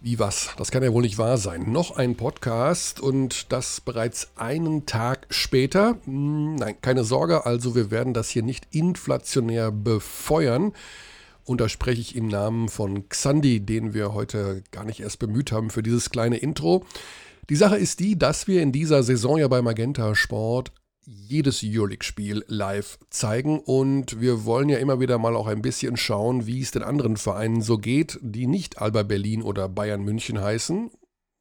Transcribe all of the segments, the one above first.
Wie was? Das kann ja wohl nicht wahr sein. Noch ein Podcast und das bereits einen Tag später. Hm, nein, keine Sorge, also wir werden das hier nicht inflationär befeuern. Und da spreche ich im Namen von Xandi, den wir heute gar nicht erst bemüht haben für dieses kleine Intro. Die Sache ist die, dass wir in dieser Saison ja bei Magenta Sport jedes Euroleague-Spiel live zeigen und wir wollen ja immer wieder mal auch ein bisschen schauen, wie es den anderen Vereinen so geht, die nicht Alba Berlin oder Bayern München heißen.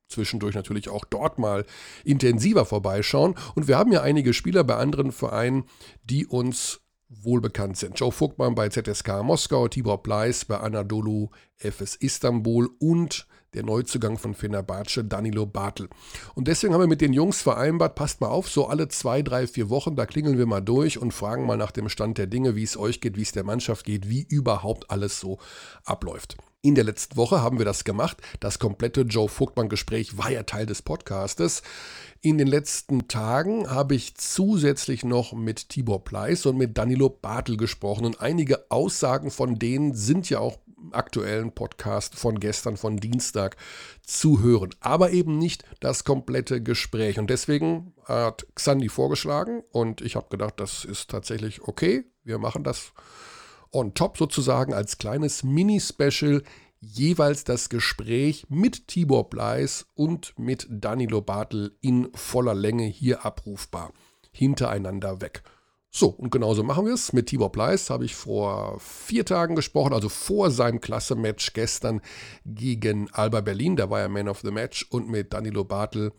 Zwischendurch natürlich auch dort mal intensiver vorbeischauen. Und wir haben ja einige Spieler bei anderen Vereinen, die uns wohlbekannt sind. Joe Vogtmann bei ZSK Moskau, Tibor Pleiss bei Anadolu FS Istanbul und der Neuzugang von Fenerbahce, Danilo Bartel. Und deswegen haben wir mit den Jungs vereinbart, passt mal auf, so alle zwei, drei, vier Wochen, da klingeln wir mal durch und fragen mal nach dem Stand der Dinge, wie es euch geht, wie es der Mannschaft geht, wie überhaupt alles so abläuft. In der letzten Woche haben wir das gemacht. Das komplette Joe Vogtmann-Gespräch war ja Teil des Podcastes. In den letzten Tagen habe ich zusätzlich noch mit Tibor Pleiss und mit Danilo Bartel gesprochen und einige Aussagen von denen sind ja auch aktuellen Podcast von gestern, von Dienstag zu hören. Aber eben nicht das komplette Gespräch. Und deswegen hat Xandi vorgeschlagen und ich habe gedacht, das ist tatsächlich okay. Wir machen das on top sozusagen als kleines Mini-Special jeweils das Gespräch mit Tibor Bleis und mit Danilo Bartel in voller Länge hier abrufbar. Hintereinander weg. So, und genauso machen wir es. Mit Tibor Pleiss habe ich vor vier Tagen gesprochen, also vor seinem Klasse-Match gestern gegen Alba Berlin. Da war er Man of the Match. Und mit Danilo Bartel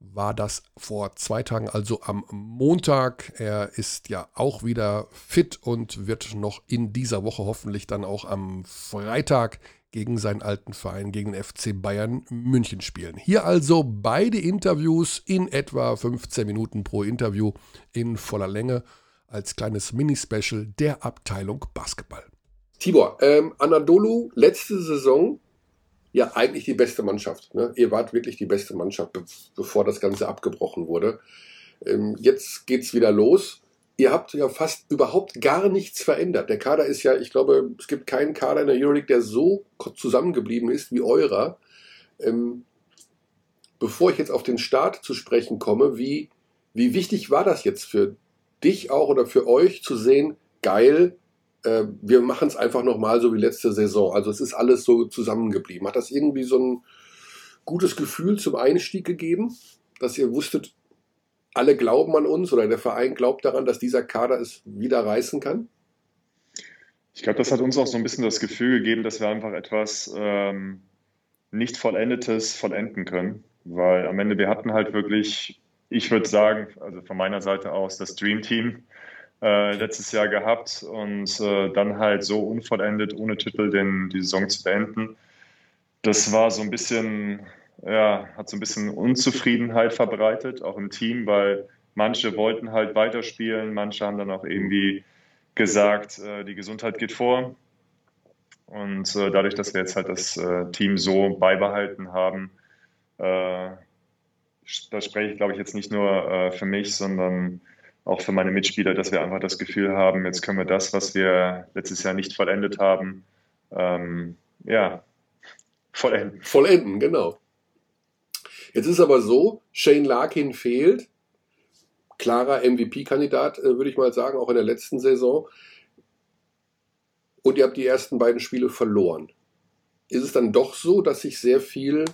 war das vor zwei Tagen, also am Montag. Er ist ja auch wieder fit und wird noch in dieser Woche hoffentlich dann auch am Freitag gegen seinen alten Verein, gegen den FC Bayern München spielen. Hier also beide Interviews in etwa 15 Minuten pro Interview in voller Länge als kleines Mini-Special der Abteilung Basketball. Tibor, ähm, Anadolu, letzte Saison ja eigentlich die beste Mannschaft. Ne? Ihr wart wirklich die beste Mannschaft, be bevor das Ganze abgebrochen wurde. Ähm, jetzt es wieder los ihr habt ja fast überhaupt gar nichts verändert. Der Kader ist ja, ich glaube, es gibt keinen Kader in der Euroleague, der so zusammengeblieben ist wie eurer. Ähm, bevor ich jetzt auf den Start zu sprechen komme, wie, wie wichtig war das jetzt für dich auch oder für euch zu sehen, geil, äh, wir machen es einfach nochmal so wie letzte Saison. Also es ist alles so zusammengeblieben. Hat das irgendwie so ein gutes Gefühl zum Einstieg gegeben, dass ihr wusstet, alle glauben an uns oder der Verein glaubt daran, dass dieser Kader es wieder reißen kann? Ich glaube, das hat uns auch so ein bisschen das Gefühl gegeben, dass wir einfach etwas ähm, nicht Vollendetes vollenden können. Weil am Ende, wir hatten halt wirklich, ich würde sagen, also von meiner Seite aus, das Dream Team äh, letztes Jahr gehabt und äh, dann halt so unvollendet, ohne Titel den, die Saison zu beenden. Das war so ein bisschen ja, hat so ein bisschen Unzufriedenheit verbreitet, auch im Team, weil manche wollten halt weiterspielen, manche haben dann auch irgendwie gesagt, äh, die Gesundheit geht vor. Und äh, dadurch, dass wir jetzt halt das äh, Team so beibehalten haben, äh, da spreche ich, glaube ich, jetzt nicht nur äh, für mich, sondern auch für meine Mitspieler, dass wir einfach das Gefühl haben, jetzt können wir das, was wir letztes Jahr nicht vollendet haben, ähm, ja, vollenden. Vollenden, genau. Jetzt ist aber so, Shane Larkin fehlt. Klarer MVP-Kandidat, äh, würde ich mal sagen, auch in der letzten Saison. Und ihr habt die ersten beiden Spiele verloren. Ist es dann doch so, dass sich sehr viel,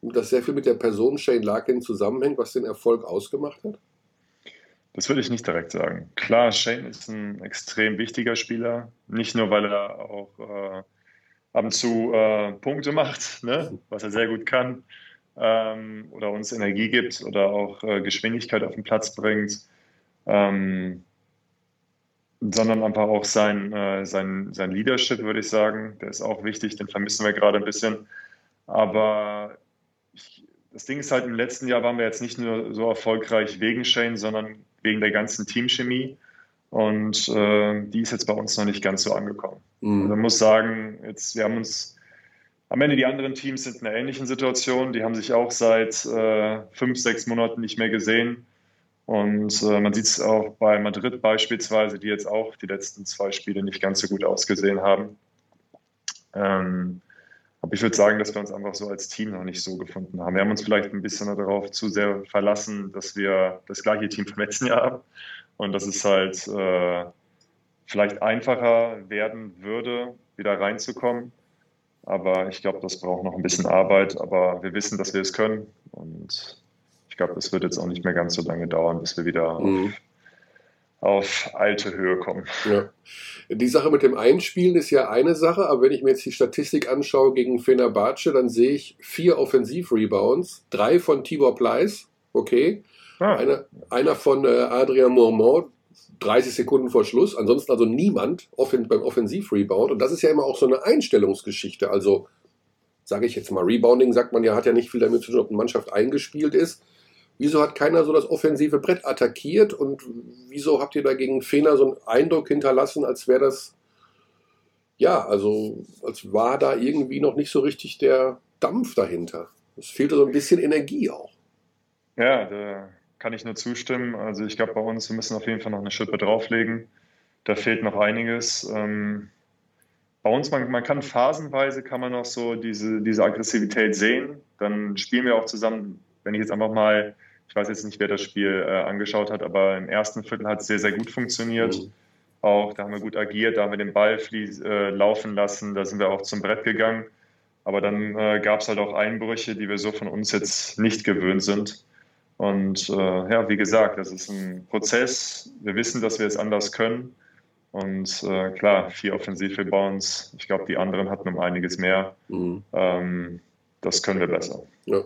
dass sehr viel mit der Person Shane Larkin zusammenhängt, was den Erfolg ausgemacht hat? Das würde ich nicht direkt sagen. Klar, Shane ist ein extrem wichtiger Spieler. Nicht nur, weil er auch äh, ab und zu äh, Punkte macht, ne? was er sehr gut kann, ähm, oder uns Energie gibt oder auch äh, Geschwindigkeit auf den Platz bringt, ähm, sondern einfach auch sein, äh, sein, sein Leadership, würde ich sagen. Der ist auch wichtig, den vermissen wir gerade ein bisschen. Aber ich, das Ding ist halt, im letzten Jahr waren wir jetzt nicht nur so erfolgreich wegen Shane, sondern wegen der ganzen Teamchemie. Und äh, die ist jetzt bei uns noch nicht ganz so angekommen. Mhm. Also man muss sagen, jetzt, wir haben uns am Ende die anderen Teams sind in einer ähnlichen Situation. Die haben sich auch seit äh, fünf, sechs Monaten nicht mehr gesehen. Und äh, man sieht es auch bei Madrid beispielsweise, die jetzt auch die letzten zwei Spiele nicht ganz so gut ausgesehen haben. Ähm, Aber ich würde sagen, dass wir uns einfach so als Team noch nicht so gefunden haben. Wir haben uns vielleicht ein bisschen darauf zu sehr verlassen, dass wir das gleiche Team vom letzten Jahr haben und dass es halt äh, vielleicht einfacher werden würde, wieder reinzukommen. Aber ich glaube, das braucht noch ein bisschen Arbeit. Aber wir wissen, dass wir es können. Und ich glaube, das wird jetzt auch nicht mehr ganz so lange dauern, bis wir wieder mhm. auf, auf, alte Höhe kommen. Ja. Die Sache mit dem Einspielen ist ja eine Sache, aber wenn ich mir jetzt die Statistik anschaue gegen Fenerbahce, dann sehe ich vier Offensiv-Rebounds, drei von Tibor Pleiss, okay, ah. einer, einer von äh, Adrian Mormont, 30 Sekunden vor Schluss. Ansonsten also niemand beim Offensiv-Rebound. Und das ist ja immer auch so eine Einstellungsgeschichte. Also, sage ich jetzt mal, Rebounding sagt man ja, hat ja nicht viel damit zu tun, ob eine Mannschaft eingespielt ist. Wieso hat keiner so das offensive Brett attackiert und wieso habt ihr dagegen Fener so einen Eindruck hinterlassen, als wäre das, ja, also als war da irgendwie noch nicht so richtig der Dampf dahinter. Es fehlte so ein bisschen Energie auch. Ja, der kann ich nur zustimmen. Also ich glaube, bei uns, wir müssen auf jeden Fall noch eine Schippe drauflegen. Da fehlt noch einiges. Ähm, bei uns, man, man kann phasenweise, kann man noch so diese, diese Aggressivität sehen. Dann spielen wir auch zusammen, wenn ich jetzt einfach mal, ich weiß jetzt nicht, wer das Spiel äh, angeschaut hat, aber im ersten Viertel hat es sehr, sehr gut funktioniert. Mhm. Auch da haben wir gut agiert, da haben wir den Ball fließ, äh, laufen lassen, da sind wir auch zum Brett gegangen. Aber dann äh, gab es halt auch Einbrüche, die wir so von uns jetzt nicht gewöhnt sind. Und äh, ja, wie gesagt, das ist ein Prozess. Wir wissen, dass wir es anders können. Und äh, klar, vier Offensiv-Rebounds. Ich glaube, die anderen hatten um einiges mehr. Mhm. Ähm, das können wir besser. Ja.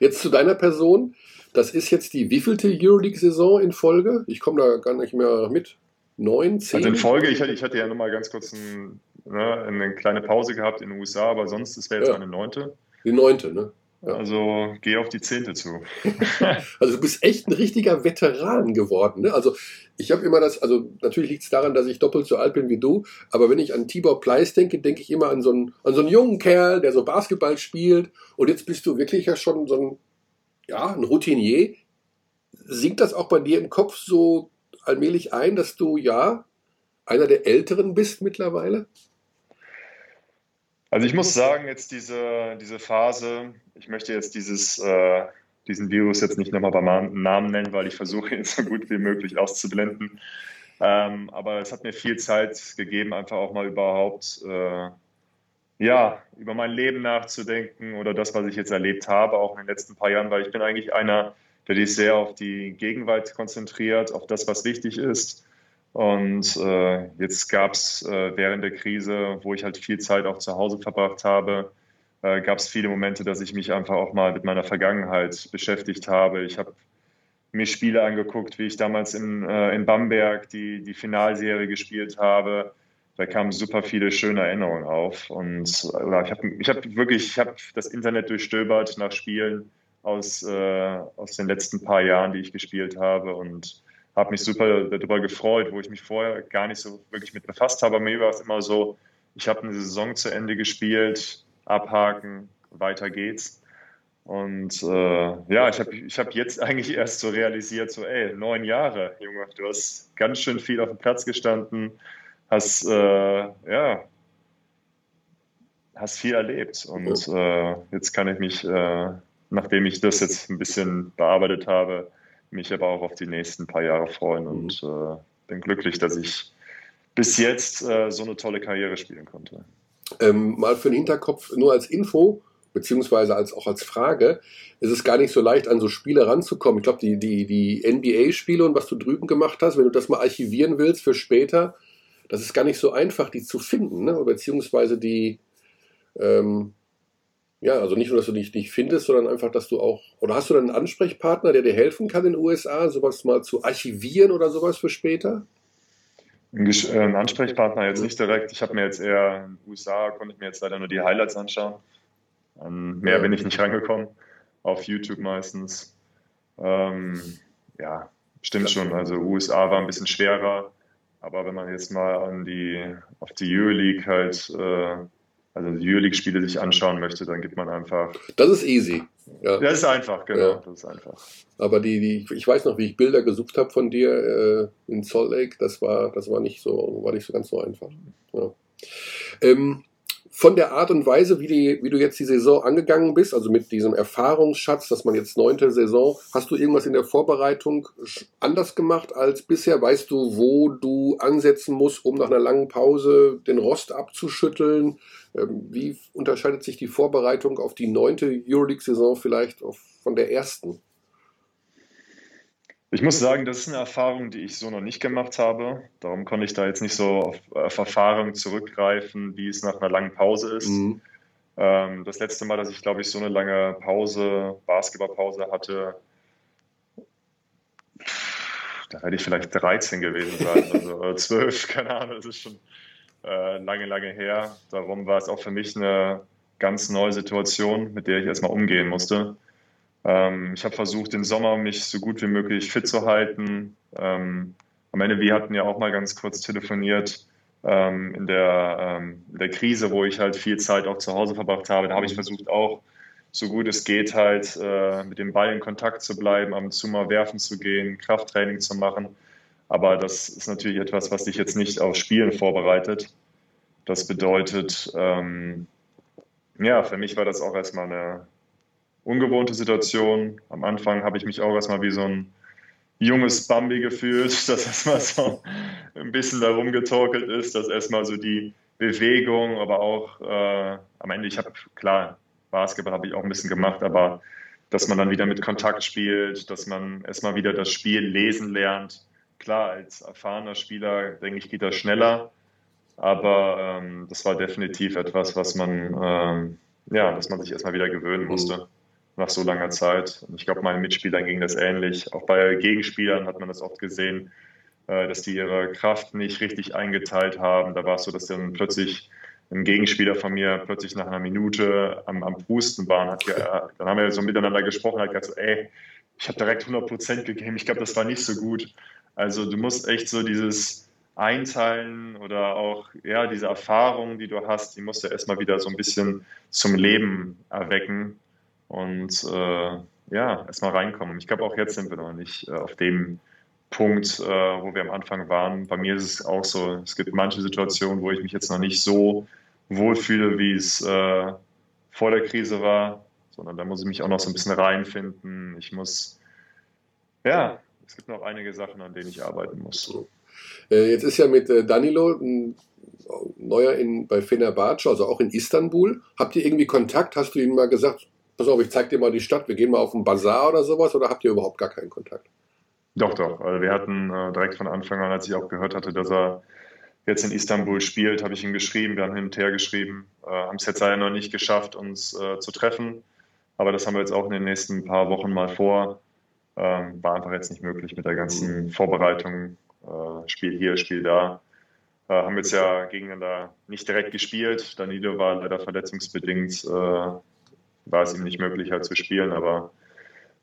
Jetzt zu deiner Person. Das ist jetzt die wievielte Euroleague-Saison in Folge? Ich komme da gar nicht mehr mit. Neun, zehn? Also in Folge, ich, ich hatte ja nochmal ganz kurz ein, ne, eine kleine Pause gehabt in den USA, aber sonst, es wäre jetzt ja. eine neunte. Die neunte, ne? Also geh auf die Zehnte zu. also du bist echt ein richtiger Veteran geworden. Ne? Also ich habe immer das, also natürlich liegt es daran, dass ich doppelt so alt bin wie du, aber wenn ich an Tibor Pleiss denke, denke ich immer an so, einen, an so einen jungen Kerl, der so Basketball spielt und jetzt bist du wirklich ja schon so ein, ja, ein Routinier. Sinkt das auch bei dir im Kopf so allmählich ein, dass du ja einer der Älteren bist mittlerweile? Also ich muss sagen, jetzt diese, diese Phase, ich möchte jetzt dieses, äh, diesen Virus jetzt nicht nochmal beim Namen nennen, weil ich versuche ihn so gut wie möglich auszublenden. Ähm, aber es hat mir viel Zeit gegeben, einfach auch mal überhaupt äh, ja, über mein Leben nachzudenken oder das, was ich jetzt erlebt habe, auch in den letzten paar Jahren, weil ich bin eigentlich einer, der sich sehr auf die Gegenwart konzentriert, auf das, was wichtig ist. Und äh, jetzt gab es äh, während der Krise, wo ich halt viel Zeit auch zu Hause verbracht habe, äh, gab es viele Momente, dass ich mich einfach auch mal mit meiner Vergangenheit beschäftigt habe. Ich habe mir Spiele angeguckt, wie ich damals in, äh, in Bamberg die, die Finalserie gespielt habe. Da kamen super viele schöne Erinnerungen auf. Und äh, ich habe ich hab wirklich ich hab das Internet durchstöbert nach Spielen aus, äh, aus den letzten paar Jahren, die ich gespielt habe. Und habe mich super darüber gefreut, wo ich mich vorher gar nicht so wirklich mit befasst habe. Mir war es immer so, ich habe eine Saison zu Ende gespielt, abhaken, weiter geht's. Und äh, ja, ich habe ich hab jetzt eigentlich erst so realisiert, so ey, neun Jahre, Junge, du hast ganz schön viel auf dem Platz gestanden, hast äh, ja, hast viel erlebt. Und äh, jetzt kann ich mich, äh, nachdem ich das jetzt ein bisschen bearbeitet habe, mich aber auch auf die nächsten paar Jahre freuen und mhm. äh, bin glücklich, dass ich bis jetzt äh, so eine tolle Karriere spielen konnte. Ähm, mal für den Hinterkopf, nur als Info, beziehungsweise als, auch als Frage, ist es gar nicht so leicht, an so Spiele ranzukommen. Ich glaube, die, die, die NBA-Spiele und was du drüben gemacht hast, wenn du das mal archivieren willst für später, das ist gar nicht so einfach, die zu finden, ne? beziehungsweise die, ähm, ja, also nicht nur, dass du dich nicht findest, sondern einfach, dass du auch, oder hast du dann einen Ansprechpartner, der dir helfen kann in den USA, sowas mal zu archivieren oder sowas für später? Ein äh, Ansprechpartner jetzt nicht direkt. Ich habe mir jetzt eher in den USA, konnte ich mir jetzt leider nur die Highlights anschauen. An mehr bin ich nicht rangekommen. Auf YouTube meistens. Ähm, ja, stimmt schon. Also USA war ein bisschen schwerer. Aber wenn man jetzt mal an die, auf die Euroleague halt äh, also die Euroleague-Spiele sich anschauen möchte, dann gibt man einfach. Das ist easy. Ja. Das ist einfach, genau. Ja. Das ist einfach. Aber die, die, ich weiß noch, wie ich Bilder gesucht habe von dir äh, in Salt Lake, das war, das war nicht so, war nicht so ganz so einfach. Ja. Ähm, von der Art und Weise, wie, die, wie du jetzt die Saison angegangen bist, also mit diesem Erfahrungsschatz, dass man jetzt neunte Saison, hast du irgendwas in der Vorbereitung anders gemacht als bisher? Weißt du, wo du ansetzen musst, um nach einer langen Pause den Rost abzuschütteln? Ähm, wie unterscheidet sich die Vorbereitung auf die neunte Euroleague-Saison vielleicht von der ersten? Ich muss sagen, das ist eine Erfahrung, die ich so noch nicht gemacht habe. Darum konnte ich da jetzt nicht so auf, Erfahrung zurückgreifen, wie es nach einer langen Pause ist. Mhm. Ähm, das letzte Mal, dass ich, glaube ich, so eine lange Pause, Basketballpause hatte, da werde ich vielleicht 13 gewesen sein, also 12, keine Ahnung, das ist schon äh, lange, lange her. Darum war es auch für mich eine ganz neue Situation, mit der ich erstmal umgehen musste. Ähm, ich habe versucht, den Sommer mich so gut wie möglich fit zu halten. Ähm, am Ende, wir hatten ja auch mal ganz kurz telefoniert ähm, in, der, ähm, in der Krise, wo ich halt viel Zeit auch zu Hause verbracht habe. Da habe ich versucht auch, so gut es geht, halt äh, mit dem Ball in Kontakt zu bleiben, ab und zu mal werfen zu gehen, Krafttraining zu machen. Aber das ist natürlich etwas, was dich jetzt nicht auf Spielen vorbereitet. Das bedeutet, ähm, ja, für mich war das auch erstmal eine, ungewohnte Situation. Am Anfang habe ich mich auch erstmal wie so ein junges Bambi gefühlt, dass erstmal so ein bisschen da rumgetorkelt ist, dass erstmal so die Bewegung, aber auch äh, am Ende, ich habe klar, Basketball habe ich auch ein bisschen gemacht, aber dass man dann wieder mit Kontakt spielt, dass man erstmal wieder das Spiel lesen lernt. Klar, als erfahrener Spieler, denke ich, geht das schneller, aber ähm, das war definitiv etwas, was man, ähm, ja, dass man sich erstmal wieder gewöhnen musste nach so langer Zeit. Und ich glaube, meinen Mitspielern ging das ähnlich. Auch bei Gegenspielern hat man das oft gesehen, äh, dass die ihre Kraft nicht richtig eingeteilt haben. Da war es so, dass dann plötzlich ein Gegenspieler von mir plötzlich nach einer Minute am, am Pusten war. Hat, dann haben wir so miteinander gesprochen, hat gesagt, ey, ich habe direkt 100 Prozent gegeben. Ich glaube, das war nicht so gut. Also du musst echt so dieses Einteilen oder auch ja diese Erfahrungen, die du hast, die musst du erstmal wieder so ein bisschen zum Leben erwecken und äh, ja, erstmal reinkommen. Ich glaube, auch jetzt sind wir noch nicht äh, auf dem Punkt, äh, wo wir am Anfang waren. Bei mir ist es auch so, es gibt manche Situationen, wo ich mich jetzt noch nicht so wohlfühle, wie es äh, vor der Krise war, sondern da muss ich mich auch noch so ein bisschen reinfinden. Ich muss, ja, es gibt noch einige Sachen, an denen ich arbeiten muss. Äh, jetzt ist ja mit äh, Danilo ein neuer in, bei Fenerbahce, also auch in Istanbul. Habt ihr irgendwie Kontakt? Hast du ihm mal gesagt, pass auf, ich zeig dir mal die Stadt, wir gehen mal auf einen Bazar oder sowas, oder habt ihr überhaupt gar keinen Kontakt? Doch, doch. Also wir hatten äh, direkt von Anfang an, als ich auch gehört hatte, dass er jetzt in Istanbul spielt, habe ich ihm geschrieben, wir haben hin und her geschrieben, äh, haben es jetzt leider noch nicht geschafft, uns äh, zu treffen, aber das haben wir jetzt auch in den nächsten paar Wochen mal vor. Ähm, war einfach jetzt nicht möglich mit der ganzen Vorbereitung, äh, Spiel hier, Spiel da. Äh, haben jetzt ja gegeneinander nicht direkt gespielt. Danilo war leider verletzungsbedingt äh, war es ihm nicht möglich, halt zu spielen. Aber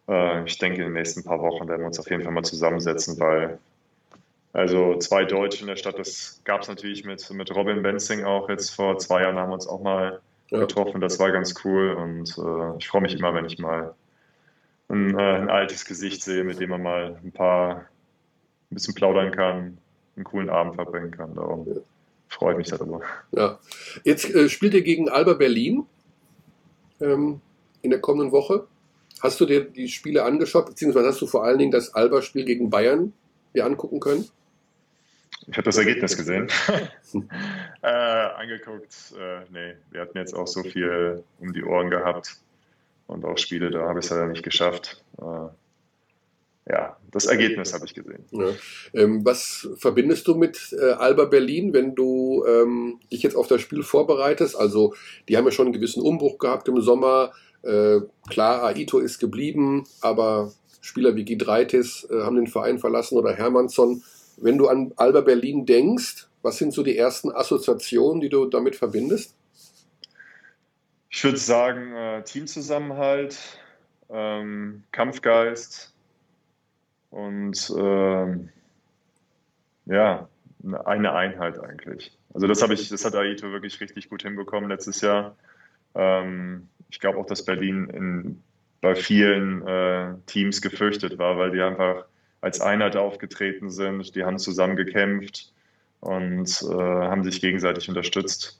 äh, ich denke, in den nächsten paar Wochen werden wir uns auf jeden Fall mal zusammensetzen, weil also zwei Deutsche in der Stadt, das gab es natürlich mit, mit Robin Benzing auch. Jetzt vor zwei Jahren haben wir uns auch mal ja. getroffen. Das war ganz cool und äh, ich freue mich immer, wenn ich mal ein, äh, ein, altes Gesicht sehe, mit dem man mal ein paar ein bisschen plaudern kann, einen coolen Abend verbringen kann. Darum ja. freue ich mich darüber. Ja. Jetzt äh, spielt ihr gegen Alba Berlin ähm, in der kommenden Woche. Hast du dir die Spiele angeschaut, beziehungsweise hast du vor allen Dingen das Alba-Spiel gegen Bayern dir angucken können? Ich habe das Ergebnis gesehen. äh, angeguckt, äh, nee, wir hatten jetzt auch so viel um die Ohren gehabt und auch Spiele, da habe ich es leider nicht geschafft. Äh, ja, das Ergebnis habe ich gesehen. Ja. Ähm, was verbindest du mit äh, Alba Berlin, wenn du ähm, dich jetzt auf das Spiel vorbereitest? Also, die haben ja schon einen gewissen Umbruch gehabt im Sommer. Äh, klar, Aito ist geblieben, aber Spieler wie Gidreitis äh, haben den Verein verlassen oder Hermannsson. Wenn du an Alba Berlin denkst, was sind so die ersten Assoziationen, die du damit verbindest? Ich würde sagen, äh, Teamzusammenhalt, ähm, Kampfgeist, und äh, ja, eine Einheit eigentlich. Also das habe ich, das hat Aito wirklich richtig gut hinbekommen letztes Jahr. Ähm, ich glaube auch, dass Berlin in, bei vielen äh, Teams gefürchtet war, weil die einfach als Einheit aufgetreten sind, die haben zusammen gekämpft und äh, haben sich gegenseitig unterstützt.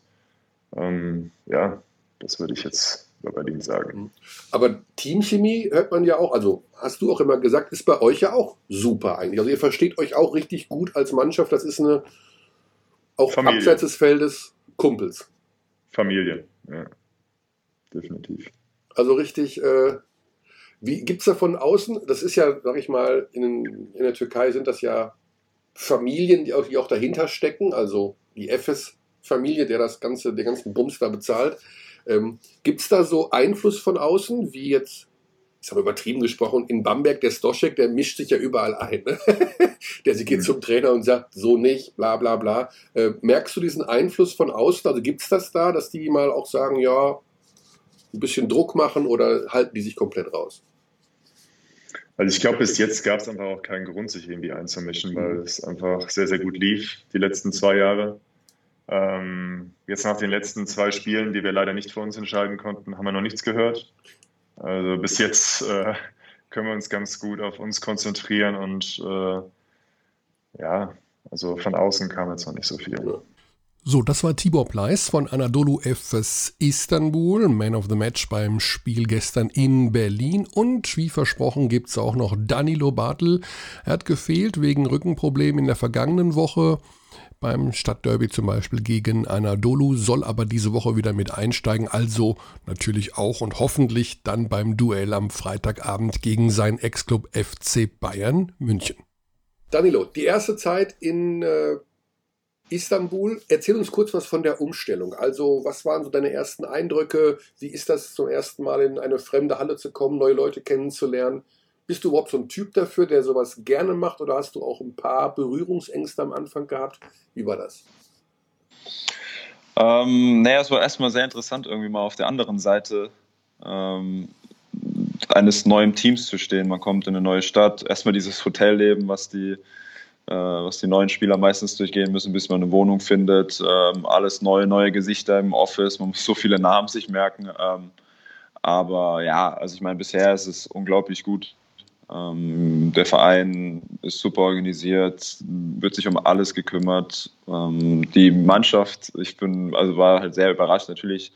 Ähm, ja, das würde ich jetzt bei Berlin sagen. Mhm. Aber Teamchemie hört man ja auch, also hast du auch immer gesagt, ist bei euch ja auch super eigentlich. Also ihr versteht euch auch richtig gut als Mannschaft. Das ist eine, auch Familie. abseits des Feldes, Kumpels. Familie, ja. Definitiv. Also richtig, äh, wie gibt es da von außen, das ist ja, sag ich mal, in, in der Türkei sind das ja Familien, die auch, die auch dahinter stecken, also die Efes-Familie, der das ganze, den ganzen Bums da bezahlt. Ähm, Gibt es da so Einfluss von außen, wie jetzt, ich habe übertrieben gesprochen, in Bamberg, der Stoschek, der mischt sich ja überall ein. Ne? der sie geht mhm. zum Trainer und sagt, so nicht, bla bla bla. Äh, merkst du diesen Einfluss von außen? Also gibt es das da, dass die mal auch sagen, ja, ein bisschen Druck machen oder halten die sich komplett raus? Also ich glaube, bis jetzt gab es einfach auch keinen Grund, sich irgendwie einzumischen, weil es einfach sehr, sehr gut lief die letzten zwei Jahre. Ähm, jetzt nach den letzten zwei Spielen, die wir leider nicht für uns entscheiden konnten, haben wir noch nichts gehört. Also bis jetzt äh, können wir uns ganz gut auf uns konzentrieren und äh, ja, also von außen kam jetzt noch nicht so viel. So, das war Tibor Pleiss von Anadolu FS Istanbul, Man of the Match beim Spiel gestern in Berlin. Und wie versprochen gibt es auch noch Danilo Bartel. Er hat gefehlt wegen Rückenproblemen in der vergangenen Woche. Beim Stadtderby zum Beispiel gegen Anadolu, soll aber diese Woche wieder mit einsteigen. Also natürlich auch und hoffentlich dann beim Duell am Freitagabend gegen seinen Ex-Club FC Bayern München. Danilo, die erste Zeit in äh Istanbul. Erzähl uns kurz was von der Umstellung. Also, was waren so deine ersten Eindrücke? Wie ist das zum ersten Mal in eine fremde Halle zu kommen, neue Leute kennenzulernen? Bist du überhaupt so ein Typ dafür, der sowas gerne macht oder hast du auch ein paar Berührungsängste am Anfang gehabt? Wie war das? Ähm, naja, es war erstmal sehr interessant, irgendwie mal auf der anderen Seite ähm, eines neuen Teams zu stehen. Man kommt in eine neue Stadt, erstmal dieses Hotelleben, was die äh, was die neuen Spieler meistens durchgehen müssen, bis man eine Wohnung findet. Ähm, alles neue, neue Gesichter im Office. Man muss so viele Namen sich merken. Ähm, aber ja, also ich meine, bisher ist es unglaublich gut. Ähm, der Verein ist super organisiert, wird sich um alles gekümmert. die Mannschaft, ich bin, also war halt sehr überrascht. Natürlich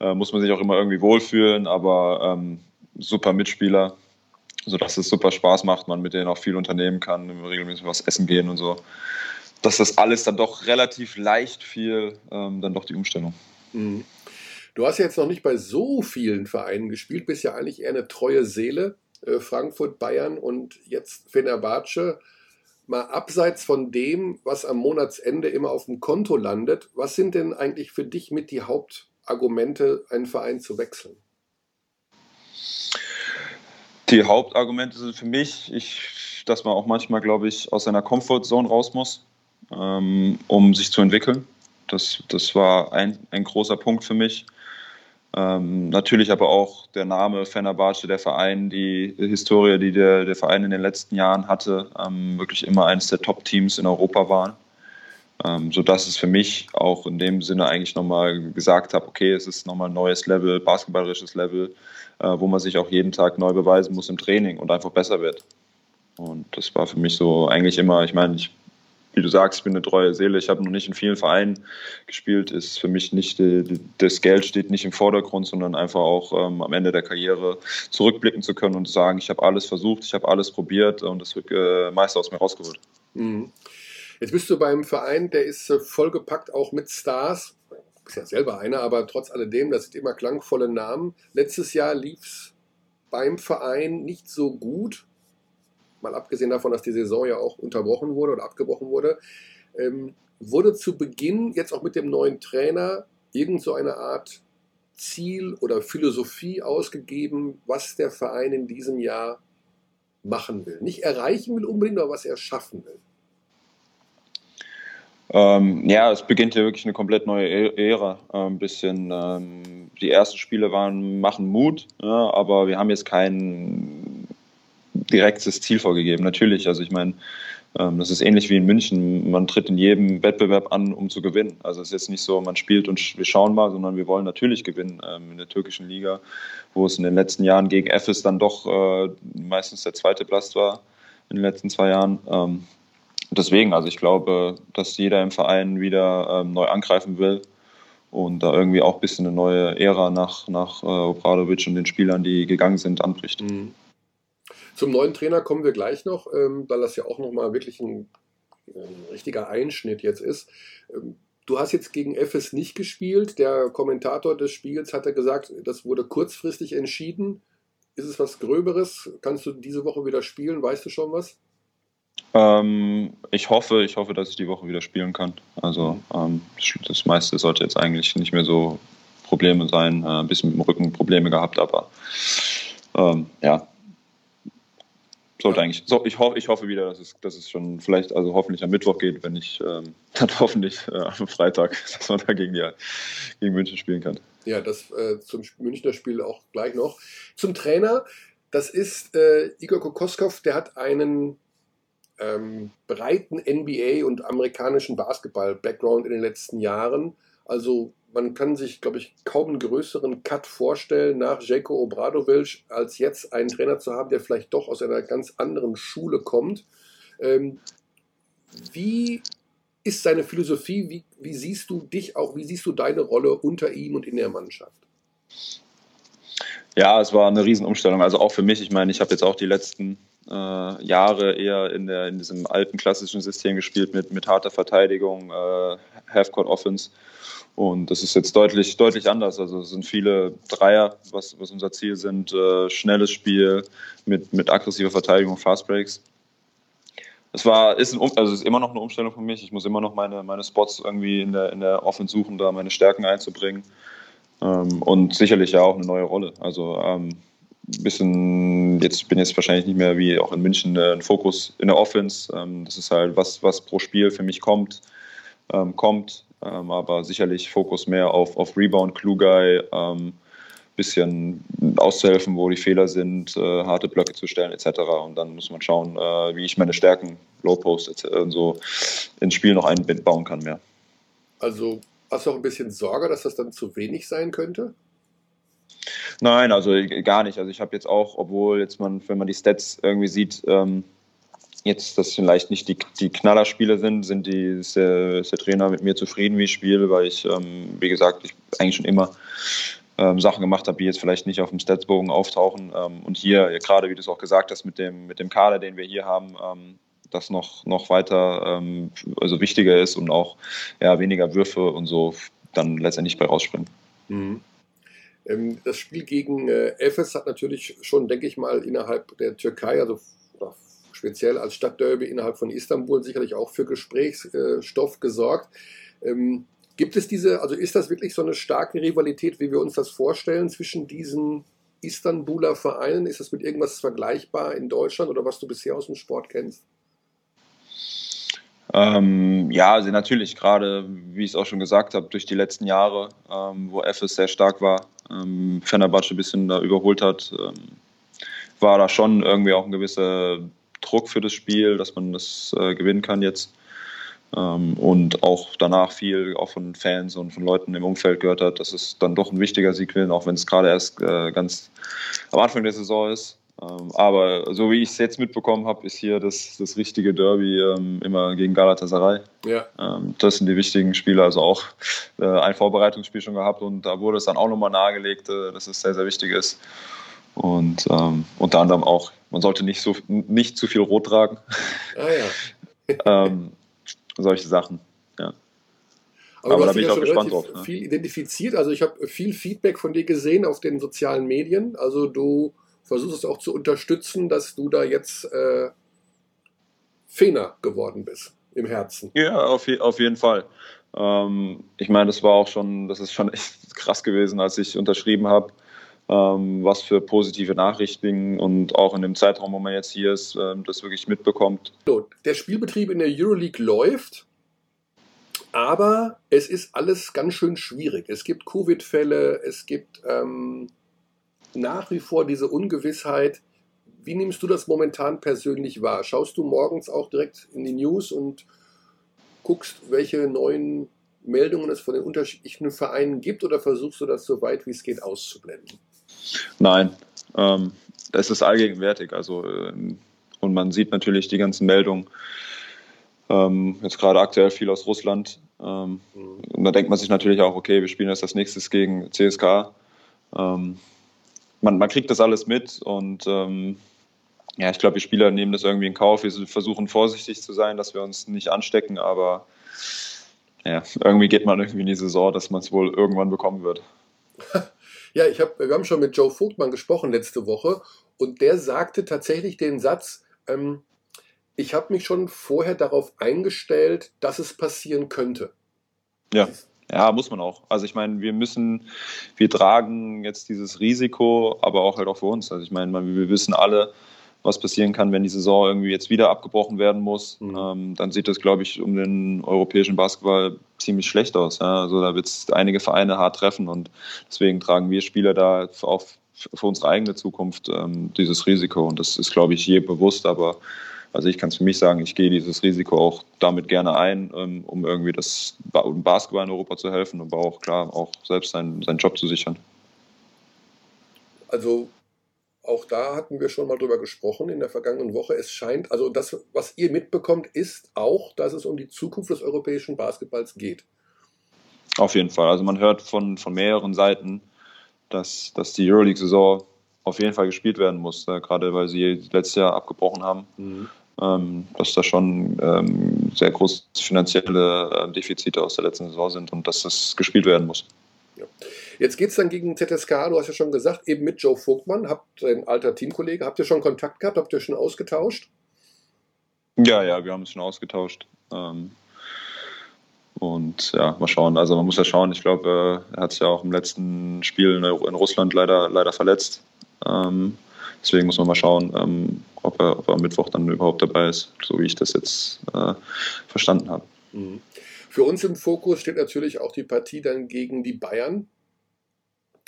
äh, muss man sich auch immer irgendwie wohlfühlen, aber super Mitspieler sodass es super Spaß macht, man mit denen auch viel unternehmen kann, regelmäßig was essen gehen und so. Dass das alles dann doch relativ leicht fiel, ähm, dann doch die Umstellung. Mhm. Du hast ja jetzt noch nicht bei so vielen Vereinen gespielt, bist ja eigentlich eher eine treue Seele. Äh, Frankfurt, Bayern und jetzt Fenerbahce. Mal abseits von dem, was am Monatsende immer auf dem Konto landet, was sind denn eigentlich für dich mit die Hauptargumente, einen Verein zu wechseln? Die Hauptargumente sind für mich, ich, dass man auch manchmal, glaube ich, aus seiner Comfortzone raus muss, ähm, um sich zu entwickeln. Das, das war ein, ein großer Punkt für mich. Ähm, natürlich aber auch der Name Fenerbahce, der Verein, die Historie, die der, der Verein in den letzten Jahren hatte, ähm, wirklich immer eines der Top-Teams in Europa waren. Ähm, sodass es für mich auch in dem Sinne eigentlich nochmal gesagt habe, okay, es ist nochmal ein neues Level, basketballerisches Level, äh, wo man sich auch jeden Tag neu beweisen muss im Training und einfach besser wird. Und das war für mich so eigentlich immer, ich meine, ich, wie du sagst, ich bin eine treue Seele. Ich habe noch nicht in vielen Vereinen gespielt. Ist für mich nicht die, das Geld steht nicht im Vordergrund, sondern einfach auch ähm, am Ende der Karriere zurückblicken zu können und sagen, ich habe alles versucht, ich habe alles probiert und das wird äh, meist aus mir rausgeholt. Mhm. Jetzt bist du beim Verein, der ist äh, vollgepackt auch mit Stars. Du bist ja selber einer, aber trotz alledem, das sind immer klangvolle Namen. Letztes Jahr lief es beim Verein nicht so gut. Mal abgesehen davon, dass die Saison ja auch unterbrochen wurde oder abgebrochen wurde. Ähm, wurde zu Beginn jetzt auch mit dem neuen Trainer irgend so eine Art Ziel oder Philosophie ausgegeben, was der Verein in diesem Jahr machen will. Nicht erreichen will unbedingt, aber was er schaffen will. Ähm, ja, es beginnt ja wirklich eine komplett neue e-, Ära. Ein ähm, bisschen, ähm, die ersten Spiele waren, machen Mut, ja, aber wir haben jetzt kein direktes Ziel vorgegeben. Natürlich, also ich meine, ähm, das ist ähnlich wie in München. Man tritt in jedem Wettbewerb an, um zu gewinnen. Also es ist jetzt nicht so, man spielt und wir schauen mal, sondern wir wollen natürlich gewinnen ähm, in der türkischen Liga, wo es in den letzten Jahren gegen Efes dann doch äh, meistens der zweite Platz war in den letzten zwei Jahren. Ähm, deswegen, also ich glaube, dass jeder im Verein wieder neu angreifen will und da irgendwie auch ein bisschen eine neue Ära nach, nach äh, Obradovic und den Spielern, die gegangen sind, anbricht. Mhm. Zum neuen Trainer kommen wir gleich noch, ähm, weil das ja auch nochmal wirklich ein, ein, richtiger Einschnitt jetzt ist. Ähm, du hast jetzt gegen FS nicht gespielt. Der Kommentator des Spiels hatte gesagt, das wurde kurzfristig entschieden. Ist es was Gröberes? Kannst du diese Woche wieder spielen? Weißt du schon was? Ähm, ich hoffe, ich hoffe, dass ich die Woche wieder spielen kann. Also ähm, das meiste sollte jetzt eigentlich nicht mehr so Probleme sein. Äh, ein bisschen mit dem Rücken Probleme gehabt, aber ähm, ja, sollte eigentlich. So, ich, ho ich hoffe wieder, dass es, dass es schon vielleicht, also hoffentlich am Mittwoch geht, wenn ich ähm, dann hoffentlich äh, am Freitag, dass man da gegen, die, gegen München spielen kann. Ja, das äh, zum Münchner Spiel auch gleich noch. Zum Trainer, das ist äh, Igor Kokoskov, der hat einen ähm, breiten NBA und amerikanischen Basketball-Background in den letzten Jahren. Also man kann sich, glaube ich, kaum einen größeren Cut vorstellen, nach Jeko Obradovic, als jetzt einen Trainer zu haben, der vielleicht doch aus einer ganz anderen Schule kommt. Ähm, wie ist seine Philosophie? Wie, wie siehst du dich auch, wie siehst du deine Rolle unter ihm und in der Mannschaft? Ja, es war eine Riesenumstellung. Also auch für mich. Ich meine, ich habe jetzt auch die letzten äh, Jahre eher in, der, in diesem alten klassischen System gespielt mit, mit harter Verteidigung, äh, Half-Court Offense. Und das ist jetzt deutlich, deutlich anders. Also es sind viele Dreier, was, was unser Ziel sind. Äh, schnelles Spiel mit, mit aggressiver Verteidigung, Fast Breaks. Es war, ist, ein, also ist immer noch eine Umstellung für mich. Ich muss immer noch meine, meine Spots irgendwie in der, in der Offense suchen, da meine Stärken einzubringen. Ähm, und sicherlich ja auch eine neue Rolle. Also ähm, bisschen, jetzt bin jetzt wahrscheinlich nicht mehr wie auch in München äh, ein Fokus in der Offense. Ähm, das ist halt was, was pro Spiel für mich kommt, ähm, kommt. Ähm, aber sicherlich Fokus mehr auf, auf Rebound, Guy, ähm, bisschen auszuhelfen, wo die Fehler sind, äh, harte Blöcke zu stellen etc. Und dann muss man schauen, äh, wie ich meine Stärken, Low Post und so ins Spiel noch einbauen kann mehr. Also hast du auch ein bisschen Sorge, dass das dann zu wenig sein könnte? Nein, also gar nicht. Also ich habe jetzt auch, obwohl jetzt man, wenn man die Stats irgendwie sieht, ähm, jetzt das vielleicht nicht die, die Knallerspiele sind, sind die, ist der, ist der, Trainer mit mir zufrieden, wie ich spiele, weil ich, ähm, wie gesagt, ich eigentlich schon immer ähm, Sachen gemacht habe, die jetzt vielleicht nicht auf dem Statsbogen auftauchen. Ähm, und hier, gerade wie du es auch gesagt hast, mit dem, mit dem Kader, den wir hier haben, ähm, das noch, noch weiter ähm, also wichtiger ist und auch ja, weniger Würfe und so dann letztendlich bei rausspringen. Mhm. Ähm, das Spiel gegen äh, Efes hat natürlich schon, denke ich mal, innerhalb der Türkei, also speziell als Stadtderby innerhalb von Istanbul, sicherlich auch für Gesprächsstoff gesorgt. Ähm, gibt es diese, also ist das wirklich so eine starke Rivalität, wie wir uns das vorstellen, zwischen diesen Istanbuler Vereinen? Ist das mit irgendwas vergleichbar in Deutschland oder was du bisher aus dem Sport kennst? Ähm, ja, also natürlich, gerade wie ich es auch schon gesagt habe, durch die letzten Jahre, ähm, wo FS sehr stark war, ähm, Fenerbahce ein bisschen da überholt hat, ähm, war da schon irgendwie auch ein gewisser Druck für das Spiel, dass man das äh, gewinnen kann jetzt. Ähm, und auch danach viel auch von Fans und von Leuten im Umfeld gehört hat, dass es dann doch ein wichtiger Sieg will, auch wenn es gerade erst äh, ganz am Anfang der Saison ist. Ähm, aber so wie ich es jetzt mitbekommen habe, ist hier das, das richtige Derby ähm, immer gegen Galatasaray. Ja. Ähm, das sind die wichtigen Spiele, also auch äh, ein Vorbereitungsspiel schon gehabt und da wurde es dann auch nochmal nahegelegt, äh, dass es sehr, sehr wichtig ist. Und ähm, unter anderem auch, man sollte nicht, so, nicht zu viel Rot tragen. Ah ja. ähm, solche Sachen, ja. Aber, Aber da bin ich auch gespannt drauf. Ne? Viel identifiziert, also ich habe viel Feedback von dir gesehen auf den sozialen Medien. Also du versuchst es auch zu unterstützen, dass du da jetzt äh, Fener geworden bist im Herzen. Ja, auf, auf jeden Fall. Ähm, ich meine, das war auch schon, das ist schon echt krass gewesen, als ich unterschrieben habe, was für positive Nachrichten und auch in dem Zeitraum, wo man jetzt hier ist, ähm, das wirklich mitbekommt. Der Spielbetrieb in der Euroleague läuft. Aber es ist alles ganz schön schwierig. Es gibt Covid-Fälle, es gibt ähm, nach wie vor diese Ungewissheit. Wie nimmst du das momentan persönlich wahr? Schaust du morgens auch direkt in die News und guckst, welche neuen Meldungen es von den unterschiedlichen Vereinen gibt oder versuchst du das so weit wie es geht auszublenden? Nein, ähm, es ist allgegenwärtig. Also, äh, und man sieht natürlich die ganzen Meldungen, ähm, jetzt gerade aktuell viel aus Russland, Ähm, mhm. Und da denkt man sich natürlich auch, okay, wir spielen jetzt das nächstes gegen CSK. Ähm, man, man kriegt das alles mit und ähm, ja, ich glaube, die Spieler nehmen das irgendwie in Kauf. Wir versuchen vorsichtig zu sein, dass wir uns nicht anstecken, aber ja, irgendwie geht man irgendwie in die Saison, dass man es wohl irgendwann bekommen wird. Ja, ich hab, wir haben schon mit Joe Vogtmann gesprochen letzte Woche und der sagte tatsächlich den Satz, ähm, ich habe mich schon vorher darauf eingestellt, dass es passieren könnte. Ja. Ja, muss man auch. Also ich meine, wir müssen, wir tragen jetzt dieses Risiko, aber auch halt auch für uns. Also ich meine, wir wissen alle, was passieren kann, wenn die Saison irgendwie jetzt wieder abgebrochen werden muss. Mhm. Ähm, dann sieht das, glaube ich, um den europäischen Basketball ziemlich schlecht aus. Ja? Also da wird es einige Vereine hart treffen und deswegen tragen wir Spieler da auch für unsere eigene Zukunft ähm, dieses Risiko. Und das ist, glaube ich, je bewusst, aber also ich kann es für mich sagen, ich gehe dieses Risiko auch damit gerne ein, ähm, um irgendwie das Basketball in Europa zu helfen, aber auch klar, auch selbst seinen, seinen Job zu sichern. Also auch da hatten wir schon mal drüber gesprochen in der vergangenen Woche. Es scheint, also das, was ihr mitbekommt, ist auch, dass es um die Zukunft des europäischen Basketballs geht. Auf jeden Fall. Also man hört von, von mehreren Seiten, dass, dass die Euroleague-Saison auf jeden Fall gespielt werden muss, äh, gerade weil sie letztes Jahr abgebrochen haben. Mhm. Ähm, dass da schon ähm, sehr große finanzielle äh, Defizite aus der letzten Saison sind und dass das gespielt werden muss. Ja. Jetzt geht es dann gegen ZSK, du hast ja schon gesagt, eben mit Joe Vogtmann, habt ein alter Teamkollege, habt ihr schon Kontakt gehabt, habt ihr schon ausgetauscht? Ja, ja, wir haben uns schon ausgetauscht. Ähm, und ja, mal schauen. Also man muss ja schauen, ich glaube, äh, er hat sich ja auch im letzten Spiel in, Russland leider, leider verletzt. Ähm, deswegen muss man mal schauen, ähm, ob, er, ob er am Mittwoch dann überhaupt dabei ist, so wie ich das jetzt äh, verstanden habe. Mhm. Für uns im Fokus steht natürlich auch die Partie dann gegen die Bayern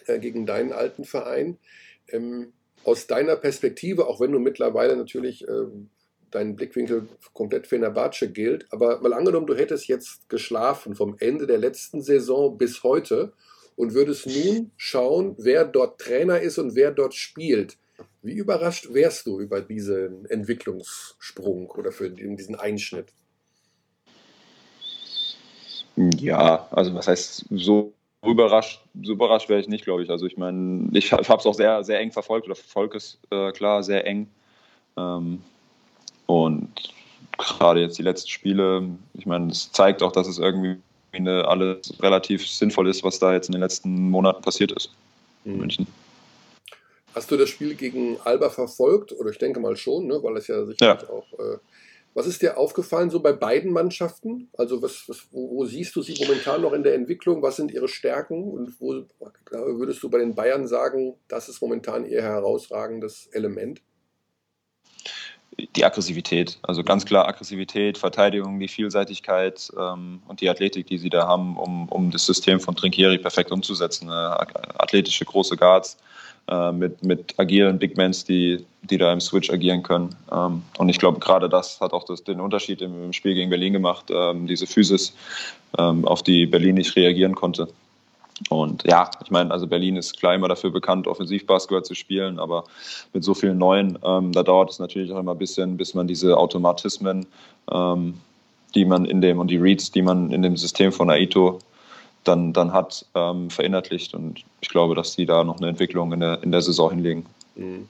äh, gegen deinen alten Verein. Ähm, aus deiner Perspektive, auch wenn du mittlerweile natürlich äh, dein Blickwinkel komplett Fenerbahce gilt, aber mal angenommen, du hättest jetzt geschlafen vom Ende der letzten Saison bis heute und würdest nun schauen, wer dort Trainer ist und wer dort spielt. Wie überrascht wärst du über diesen Entwicklungssprung oder für diesen Einschnitt? Ja, also was heißt so überrascht, so überrascht wäre ich nicht, glaube ich. Also ich meine, ich habe es auch sehr, sehr eng verfolgt oder verfolge es äh, klar sehr eng. Ähm, und gerade jetzt die letzten Spiele, ich meine, es zeigt auch, dass es irgendwie eine, alles relativ sinnvoll ist, was da jetzt in den letzten Monaten passiert ist in mhm. München. Hast du das Spiel gegen Alba verfolgt? Oder ich denke mal schon, ne? weil es ja sicherlich ja. auch äh, was ist dir aufgefallen so bei beiden Mannschaften? Also was, was wo, wo, siehst du sie momentan noch in der Entwicklung? Was sind ihre Stärken? Und wo würdest du bei den Bayern sagen, das ist momentan ihr herausragendes Element? Die Aggressivität, also ganz klar Aggressivität, Verteidigung, die Vielseitigkeit ähm, und die Athletik, die sie da haben, um, um das System von Trinkieri perfekt umzusetzen. Äh, athletische große Guards, äh, mit, mit agilen Big Mans, die, die da im Switch agieren können. Ähm, und ich glaube, gerade das hat auch das, den Unterschied im, im, Spiel gegen Berlin gemacht, ähm, diese Physis, ähm, auf die Berlin nicht reagieren konnte. Und ja, ich meine, also Berlin ist klar immer dafür bekannt, Offensivbasketball zu spielen, aber mit so vielen Neuen, ähm, da dauert es natürlich auch immer ein bisschen, bis man diese Automatismen, ähm, die man in dem und die Reads, die man in dem System von Aito dann, dann hat, ähm, verinnerlicht. Und ich glaube, dass die da noch eine Entwicklung in der, in der Saison hinlegen. Mhm.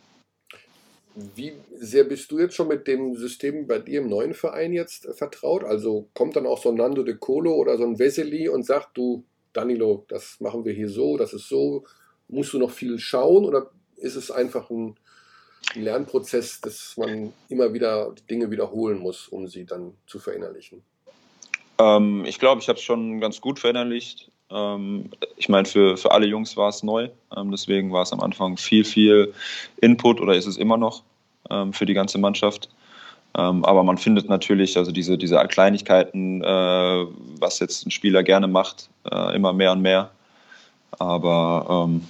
Wie sehr bist du jetzt schon mit dem System bei dir im neuen Verein jetzt vertraut? Also kommt dann auch so ein Nando de Colo oder so ein Vesely und sagt, du, Danilo, das machen wir hier so, das ist so. Musst du noch viel schauen oder ist es einfach ein Lernprozess, dass man immer wieder Dinge wiederholen muss, um sie dann zu verinnerlichen? Ähm, ich glaube, ich habe es schon ganz gut verinnerlicht. Ähm, ich meine, für, für alle Jungs war es neu. Ähm, deswegen war es am Anfang viel, viel Input oder ist es immer noch ähm, für die ganze Mannschaft. Ähm, aber man findet natürlich also diese, diese Kleinigkeiten, äh, was jetzt ein Spieler gerne macht, äh, immer mehr und mehr. Aber ähm,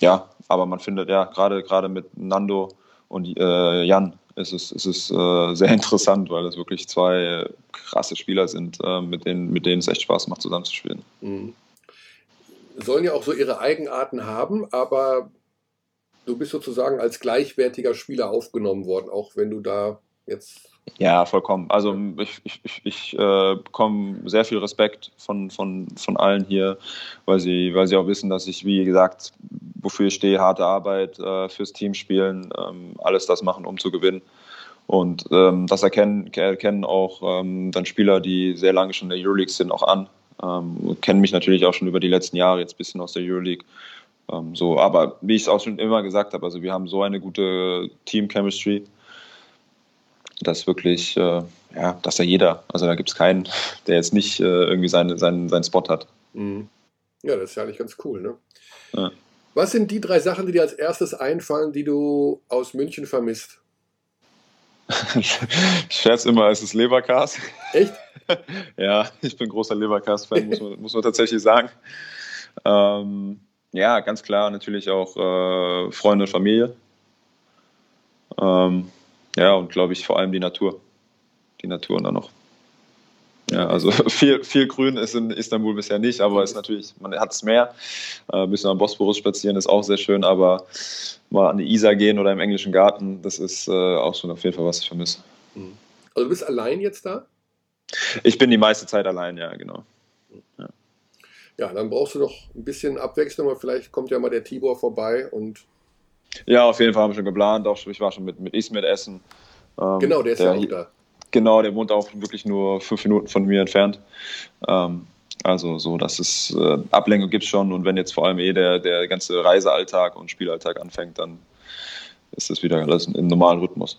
ja, aber man findet ja gerade gerade mit Nando und äh, Jan ist es, ist es äh, sehr interessant, weil das wirklich zwei krasse Spieler sind, äh, mit, denen, mit denen es echt Spaß macht, zusammenzuspielen. Mhm. Sollen ja auch so ihre Eigenarten haben, aber du bist sozusagen als gleichwertiger Spieler aufgenommen worden, auch wenn du da jetzt Ja, vollkommen. Also ich, ich, ich, ich äh, bekomme sehr viel Respekt von, von, von allen hier, weil sie, weil sie auch wissen, dass ich, wie gesagt, wofür ich stehe, harte Arbeit, äh, fürs Team spielen, ähm, alles das machen, um zu gewinnen. Und ähm, das erkennen, erkennen auch ähm, dann Spieler, die sehr lange schon in der Euroleague sind, auch an. Ähm, kennen mich natürlich auch schon über die letzten Jahre, jetzt ein bisschen aus der Euroleague. Ähm, so, aber wie ich es auch schon immer gesagt habe, also wir haben so eine gute Team-Chemistry dass wirklich, äh, ja, dass da jeder, also da gibt es keinen, der jetzt nicht äh, irgendwie seine, seinen, seinen Spot hat. Mhm. Ja, das ist ja eigentlich ganz cool, ne? Ja. Was sind die drei Sachen, die dir als erstes einfallen, die du aus München vermisst? ich scherze immer, es ist Leberkas. Echt? ja, ich bin großer Leberkas-Fan, muss, man, muss man tatsächlich sagen. Ähm, ja, ganz klar natürlich auch äh, Freunde und Familie. Ähm, ja, und glaube ich vor allem die Natur. Die Natur dann noch. Ja, also viel, viel Grün ist in Istanbul bisher nicht, aber ist natürlich, man hat es mehr. Ein äh, bisschen am Bosporus spazieren ist auch sehr schön, aber mal an die Isar gehen oder im englischen Garten, das ist äh, auch schon auf jeden Fall, was ich vermisse. Mhm. Also du bist allein jetzt da? Ich bin die meiste Zeit allein, ja, genau. Ja. ja, dann brauchst du doch ein bisschen Abwechslung, aber vielleicht kommt ja mal der Tibor vorbei und ja, auf jeden Fall haben wir schon geplant. Auch, ich war schon mit, mit Ismet essen. Ähm, genau, der ist der, ja auch da. Genau, der wohnt auch wirklich nur fünf Minuten von mir entfernt. Ähm, also so, dass es äh, Ablenkung gibt schon und wenn jetzt vor allem eh der, der ganze Reisealltag und Spielalltag anfängt, dann ist das wieder alles im normalen Rhythmus.